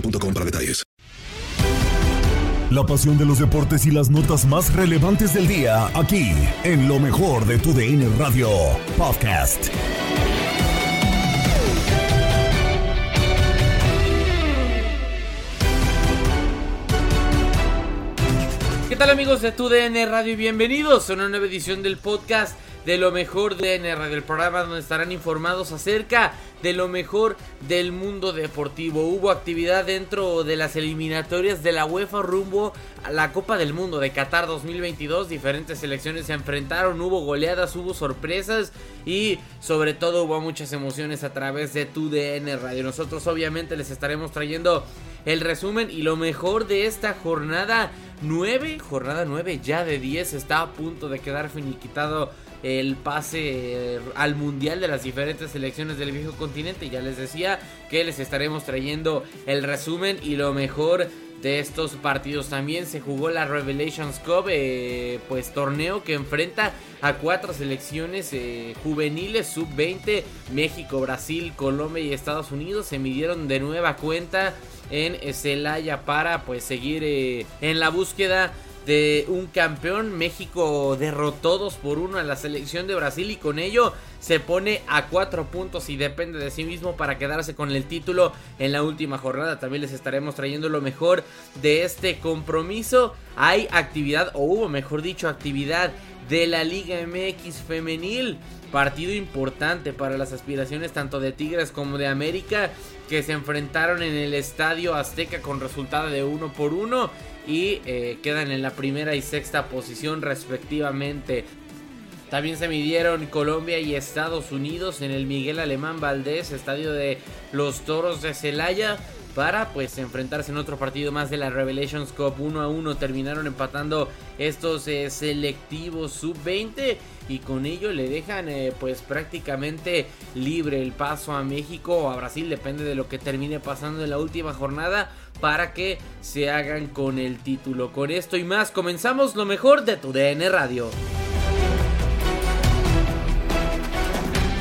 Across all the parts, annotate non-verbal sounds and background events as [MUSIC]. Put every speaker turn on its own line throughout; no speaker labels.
boostmobile.com para detalles.
La pasión de los deportes y las notas más relevantes del día, aquí, en lo mejor de tu DN Radio Podcast.
¿Qué tal amigos de tu DN Radio y bienvenidos a una nueva edición del podcast de lo mejor de DN Radio, el programa donde estarán informados acerca de lo mejor del mundo deportivo. Hubo actividad dentro de las eliminatorias de la UEFA rumbo a la Copa del Mundo de Qatar 2022. Diferentes selecciones se enfrentaron, hubo goleadas, hubo sorpresas y sobre todo hubo muchas emociones a través de tu DN Radio. Nosotros obviamente les estaremos trayendo el resumen y lo mejor de esta jornada 9, jornada 9 ya de 10 está a punto de quedar finiquitado el pase eh, al mundial de las diferentes selecciones del viejo continente. Ya les decía que les estaremos trayendo el resumen y lo mejor de estos partidos. También se jugó la Revelations Cup, eh, pues torneo que enfrenta a cuatro selecciones eh, juveniles sub-20, México, Brasil, Colombia y Estados Unidos. Se midieron de nueva cuenta en Celaya para pues seguir en la búsqueda de un campeón. México derrotó 2 por 1 a la selección de Brasil y con ello se pone a 4 puntos y depende de sí mismo para quedarse con el título en la última jornada. También les estaremos trayendo lo mejor de este compromiso. Hay actividad, o hubo mejor dicho, actividad de la Liga MX femenil. Partido importante para las aspiraciones tanto de Tigres como de América que se enfrentaron en el Estadio Azteca con resultado de 1 por 1 y eh, quedan en la primera y sexta posición respectivamente. También se midieron Colombia y Estados Unidos en el Miguel Alemán Valdés, estadio de los Toros de Celaya, para pues enfrentarse en otro partido más de la Revelations Cup 1 a 1. Terminaron empatando estos eh, selectivos sub-20 y con ello le dejan eh, pues prácticamente libre el paso a México o a Brasil, depende de lo que termine pasando en la última jornada para que se hagan con el título. Con esto y más comenzamos lo mejor de tu DN Radio.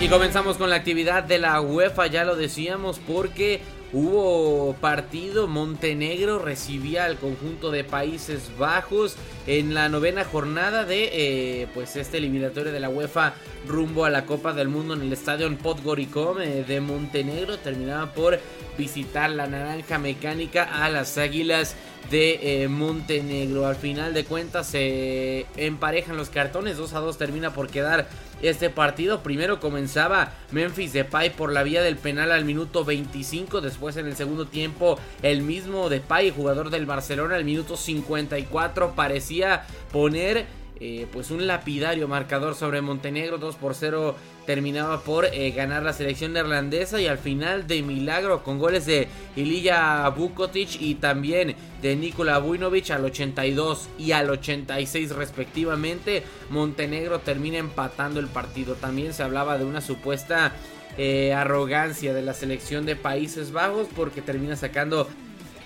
Y comenzamos con la actividad de la UEFA, ya lo decíamos, porque hubo partido. Montenegro recibía al conjunto de Países Bajos en la novena jornada de eh, pues este eliminatorio de la UEFA rumbo a la Copa del Mundo en el estadio Podgoricom eh, de Montenegro. Terminaba por visitar la naranja mecánica a las Águilas de eh, Montenegro. Al final de cuentas se emparejan los cartones, 2 a 2 termina por quedar este partido. Primero comenzaba Memphis Depay por la vía del penal al minuto 25. Después en el segundo tiempo el mismo Depay, jugador del Barcelona, al minuto 54 parecía poner eh, pues un lapidario marcador sobre Montenegro 2 por 0 terminaba por eh, ganar la selección neerlandesa y al final de milagro con goles de Ilija Vukotic y también de Nikola Vujnovic al 82 y al 86 respectivamente Montenegro termina empatando el partido. También se hablaba de una supuesta eh, arrogancia de la selección de Países Bajos porque termina sacando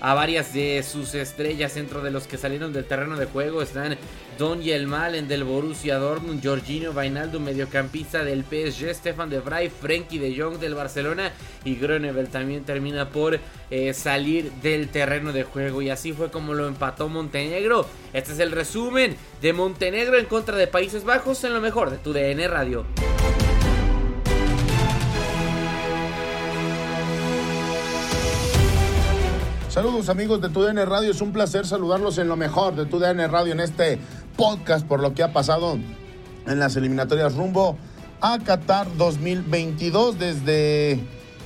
a varias de sus estrellas dentro de los que salieron del terreno de juego están Don Yelmalen del Borussia Dortmund, Jorginho Vainaldo mediocampista del PSG, Stefan de Vrij, Frenkie de Jong del Barcelona y Groenewald también termina por eh, salir del terreno de juego y así fue como lo empató Montenegro. Este es el resumen de Montenegro en contra de Países Bajos en lo mejor de tu DN Radio.
Saludos amigos de TUDN Radio, es un placer saludarlos en lo mejor de TUDN Radio en este podcast por lo que ha pasado en las eliminatorias rumbo a Qatar 2022 desde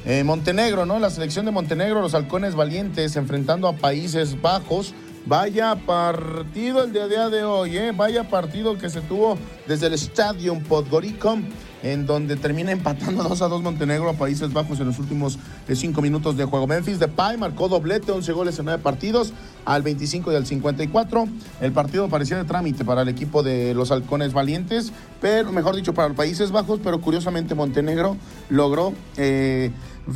eh, Montenegro, ¿no? La selección de Montenegro, los halcones valientes enfrentando a Países Bajos. Vaya partido el día de hoy, ¿eh? Vaya partido que se tuvo desde el Stadium Podgorica en donde termina empatando [LAUGHS] 2 a 2 Montenegro a Países Bajos en los últimos 5 eh, minutos de juego. Memphis Depay marcó doblete, 11 goles en 9 partidos, al 25 y al 54. El partido parecía de trámite para el equipo de los Halcones Valientes, pero mejor dicho, para los Países Bajos, pero curiosamente Montenegro logró eh,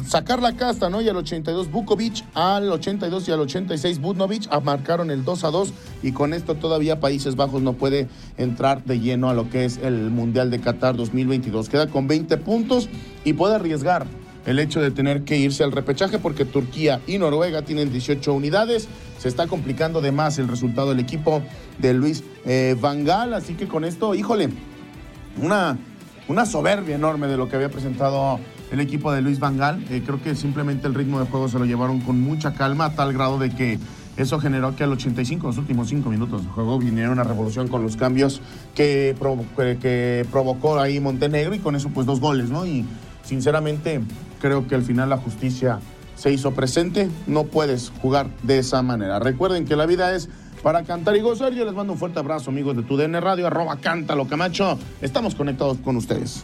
sacar la casta, ¿no? Y al 82 Bukovic, al 82 y al 86 Budnovic marcaron el 2 a 2 y con esto todavía Países Bajos no puede entrar de lleno a lo que es el Mundial de Qatar 2022. Queda con 20 puntos y puede arriesgar el hecho de tener que irse al repechaje porque Turquía y Noruega tienen 18 unidades. Se está complicando de más el resultado del equipo de Luis eh, Vangal, así que con esto, híjole, una, una soberbia enorme de lo que había presentado el equipo de Luis Vangal. Eh, creo que simplemente el ritmo de juego se lo llevaron con mucha calma, a tal grado de que eso generó que al 85, los últimos 5 minutos de juego, viniera una revolución con los cambios que, que provocó ahí Montenegro y con eso pues dos goles, ¿no? Y sinceramente creo que al final la justicia se hizo presente. No puedes jugar de esa manera. Recuerden que la vida es para cantar y gozar. Yo les mando un fuerte abrazo, amigos de tu DN Radio, arroba cántalo Camacho. Estamos conectados con ustedes.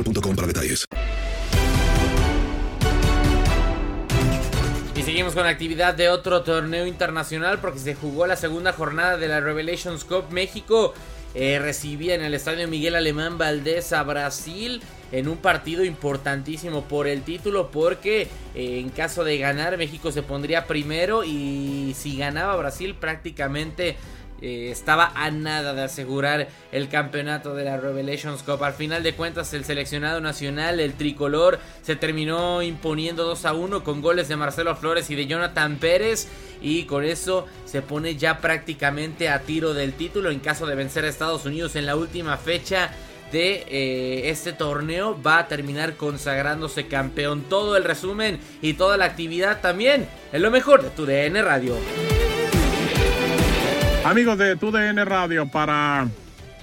para detalles.
Y seguimos con la actividad de otro torneo internacional porque se jugó la segunda jornada de la Revelations Cup México. Eh, recibía en el estadio Miguel Alemán Valdés a Brasil en un partido importantísimo por el título porque eh, en caso de ganar México se pondría primero y si ganaba Brasil prácticamente eh, estaba a nada de asegurar el campeonato de la Revelations Cup. Al final de cuentas, el seleccionado nacional, el tricolor, se terminó imponiendo 2 a 1 con goles de Marcelo Flores y de Jonathan Pérez. Y con eso se pone ya prácticamente a tiro del título en caso de vencer a Estados Unidos en la última fecha de eh, este torneo va a terminar consagrándose campeón. Todo el resumen y toda la actividad también en lo mejor de tu DN Radio.
Amigos de TUDN Radio, para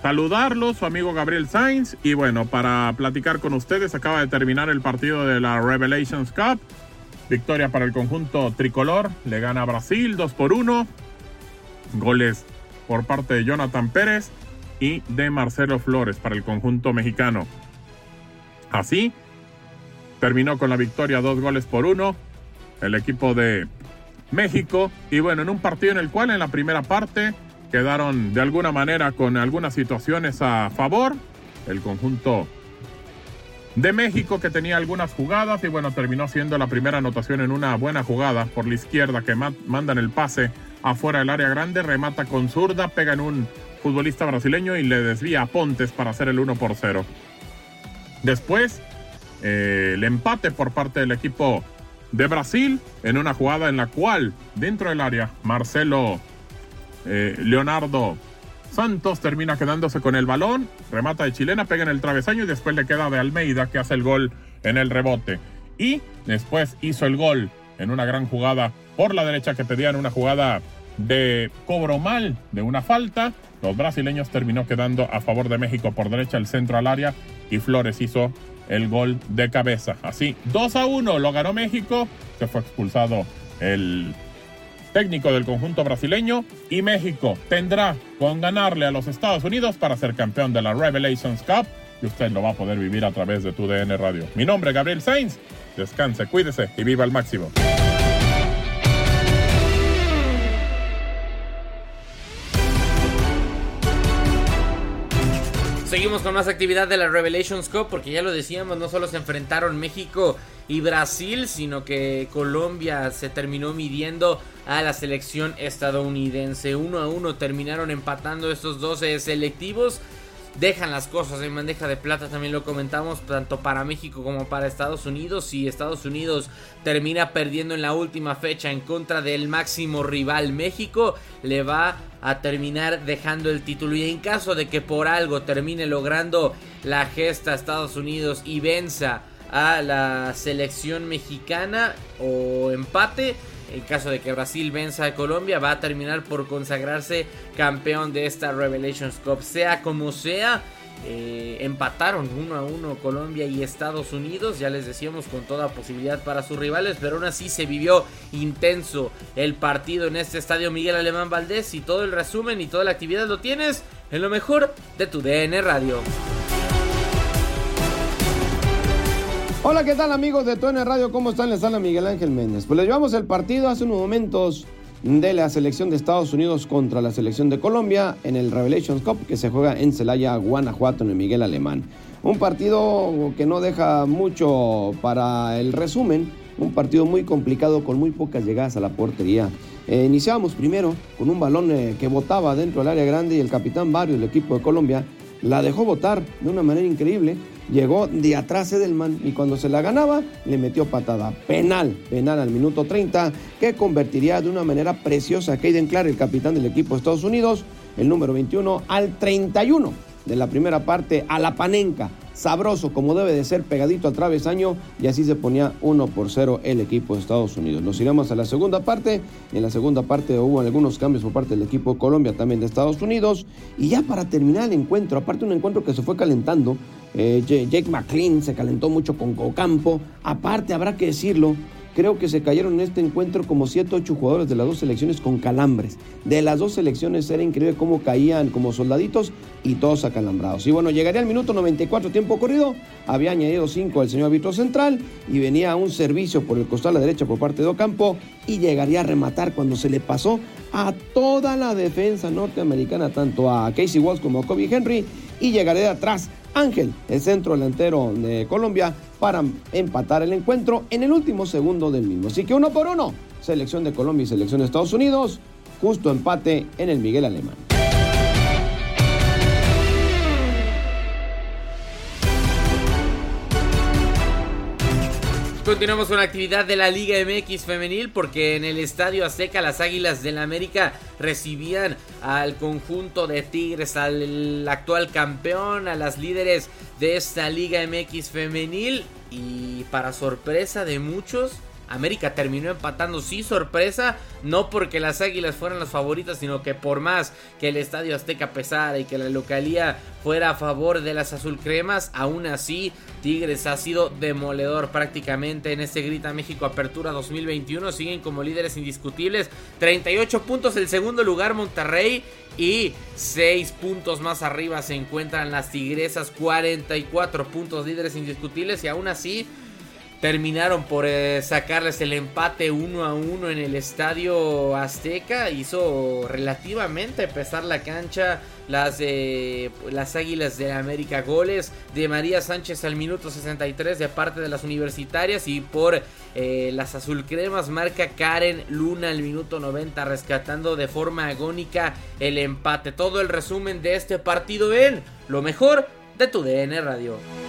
saludarlos, su amigo Gabriel Sainz. Y bueno, para platicar con ustedes, acaba de terminar el partido de la Revelations Cup. Victoria para el conjunto tricolor. Le gana Brasil 2 por 1. Goles por parte de Jonathan Pérez y de Marcelo Flores para el conjunto mexicano. Así, terminó con la victoria dos goles por uno. El equipo de México. Y bueno, en un partido en el cual en la primera parte quedaron de alguna manera con algunas situaciones a favor. El conjunto de México que tenía algunas jugadas y bueno, terminó siendo la primera anotación en una buena jugada por la izquierda que mandan el pase afuera del área grande, remata con zurda, pega en un futbolista brasileño y le desvía a Pontes para hacer el 1 por 0. Después, eh, el empate por parte del equipo de Brasil en una jugada en la cual dentro del área Marcelo eh, Leonardo Santos termina quedándose con el balón, remata de chilena, pega en el travesaño y después le queda de Almeida que hace el gol en el rebote. Y después hizo el gol en una gran jugada por la derecha que pedían una jugada de cobro mal de una falta. Los brasileños terminó quedando a favor de México por derecha el centro al área y Flores hizo el gol de cabeza. Así, 2 a 1 lo ganó México, se fue expulsado el técnico del conjunto brasileño y México tendrá con ganarle a los Estados Unidos para ser campeón de la Revelations Cup y usted lo va a poder vivir a través de tu DN Radio. Mi nombre es Gabriel Sainz, descanse, cuídese y viva al máximo.
Seguimos con más actividad de la Revelations Cup porque ya lo decíamos, no solo se enfrentaron México y Brasil, sino que Colombia se terminó midiendo a la selección estadounidense. Uno a uno terminaron empatando estos 12 selectivos dejan las cosas en bandeja de plata, también lo comentamos, tanto para México como para Estados Unidos. Si Estados Unidos termina perdiendo en la última fecha en contra del máximo rival México, le va a terminar dejando el título. Y en caso de que por algo termine logrando la gesta Estados Unidos y venza a la selección mexicana o empate, en caso de que Brasil venza a Colombia, va a terminar por consagrarse campeón de esta Revelations Cup. Sea como sea, eh, empataron uno a uno Colombia y Estados Unidos, ya les decíamos con toda posibilidad para sus rivales, pero aún así se vivió intenso el partido en este estadio Miguel Alemán Valdés y todo el resumen y toda la actividad lo tienes en lo mejor de tu DN Radio.
Hola, ¿qué tal amigos de TUN Radio? ¿Cómo están? Les habla Miguel Ángel Méndez. Pues les llevamos el partido hace unos momentos de la selección de Estados Unidos contra la selección de Colombia en el Revelations Cup que se juega en Celaya, Guanajuato, en el Miguel Alemán. Un partido que no deja mucho para el resumen, un partido muy complicado con muy pocas llegadas a la portería. Eh, iniciamos primero con un balón eh, que botaba dentro del área grande y el capitán Barrio del equipo de Colombia la dejó botar de una manera increíble llegó de atrás Edelman y cuando se la ganaba le metió patada. Penal, penal al minuto 30 que convertiría de una manera preciosa a Caden Clark, el capitán del equipo de Estados Unidos, el número 21 al 31 de la primera parte a la panenca sabroso como debe de ser, pegadito al travesaño y así se ponía 1 por 0 el equipo de Estados Unidos. Nos iremos a la segunda parte. En la segunda parte hubo algunos cambios por parte del equipo de Colombia, también de Estados Unidos. Y ya para terminar el encuentro, aparte un encuentro que se fue calentando, eh, Jake McLean se calentó mucho con Cocampo. Aparte, habrá que decirlo, Creo que se cayeron en este encuentro como 7 8 jugadores de las dos selecciones con calambres. De las dos selecciones era increíble cómo caían como soldaditos y todos acalambrados. Y bueno, llegaría al minuto 94 tiempo corrido. Había añadido 5 el señor árbitro central y venía un servicio por el costado a la derecha por parte de Ocampo y llegaría a rematar cuando se le pasó a toda la defensa norteamericana, tanto a Casey Walsh como a Kobe Henry y llegaría de atrás Ángel, el centro delantero de Colombia, para empatar el encuentro en el último segundo del mismo. Así que uno por uno, selección de Colombia y selección de Estados Unidos, justo empate en el Miguel Alemán.
Continuamos con la actividad de la Liga MX femenil porque en el Estadio Azteca las Águilas del la América recibían al conjunto de Tigres, al actual campeón, a las líderes de esta Liga MX femenil. Y para sorpresa de muchos América terminó empatando, sí, sorpresa, no porque las Águilas fueran las favoritas, sino que por más que el Estadio Azteca pesara y que la localía fuera a favor de las azulcremas, aún así Tigres ha sido demoledor prácticamente en este Grita México Apertura 2021, siguen como líderes indiscutibles, 38 puntos el segundo lugar Monterrey y 6 puntos más arriba se encuentran las Tigresas, 44 puntos líderes indiscutibles y aún así terminaron por eh, sacarles el empate uno a uno en el estadio Azteca. Hizo relativamente pesar la cancha las, las Águilas de América. Goles de María Sánchez al minuto 63 de parte de las universitarias y por eh, las azulcremas marca Karen Luna al minuto 90 rescatando de forma agónica el empate. Todo el resumen de este partido en lo mejor de tu DN Radio.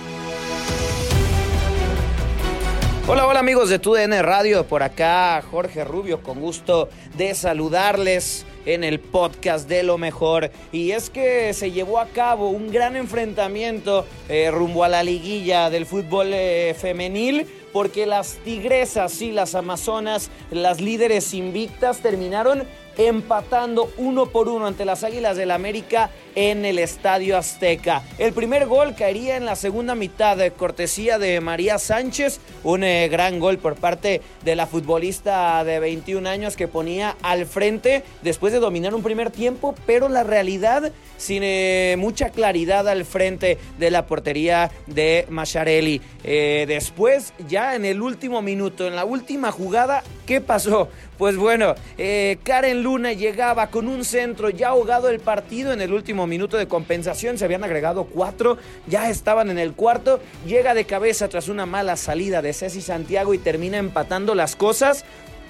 Hola, hola amigos de TUDN Radio, por acá Jorge Rubio, con gusto de saludarles en el podcast de lo mejor. Y es que se llevó a cabo un gran enfrentamiento eh, rumbo a la liguilla del fútbol eh, femenil porque las tigresas y las amazonas, las líderes invictas, terminaron empatando uno por uno ante las Águilas del América en el Estadio Azteca. El primer gol caería en la segunda mitad de cortesía de María Sánchez, un eh, gran gol por parte de la futbolista de 21 años que ponía al frente después de dominar un primer tiempo, pero la realidad sin eh, mucha claridad al frente de la portería de Macharelli. Eh, después, ya en el último minuto, en la última jugada, ¿qué pasó? Pues bueno, Karen Luna llegaba con un centro ya ahogado el partido en el último minuto de compensación, se habían agregado cuatro, ya estaban en el cuarto, llega de cabeza tras una mala salida de Ceci Santiago y termina empatando las cosas.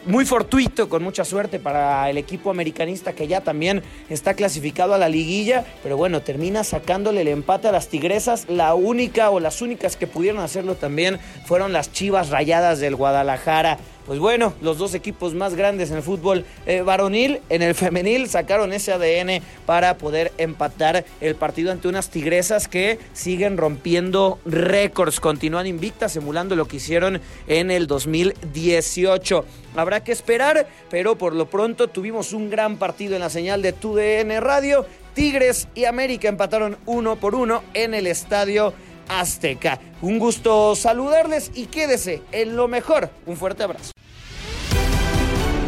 Muy fortuito, con mucha suerte para el equipo americanista que ya también está clasificado a la liguilla, pero bueno, termina sacándole el empate a las Tigresas. La única o las únicas que pudieron hacerlo también fueron las Chivas Rayadas del Guadalajara pues bueno, los dos equipos más grandes en el fútbol eh, varonil, en el femenil, sacaron ese ADN para poder empatar el partido ante unas tigresas que siguen rompiendo récords, continúan invictas, emulando lo que hicieron en el 2018. Habrá que esperar, pero por lo pronto tuvimos un gran partido en la señal de TUDN Radio. Tigres y América empataron uno por uno en el estadio Azteca. Un gusto saludarles y quédese en lo mejor. Un fuerte abrazo.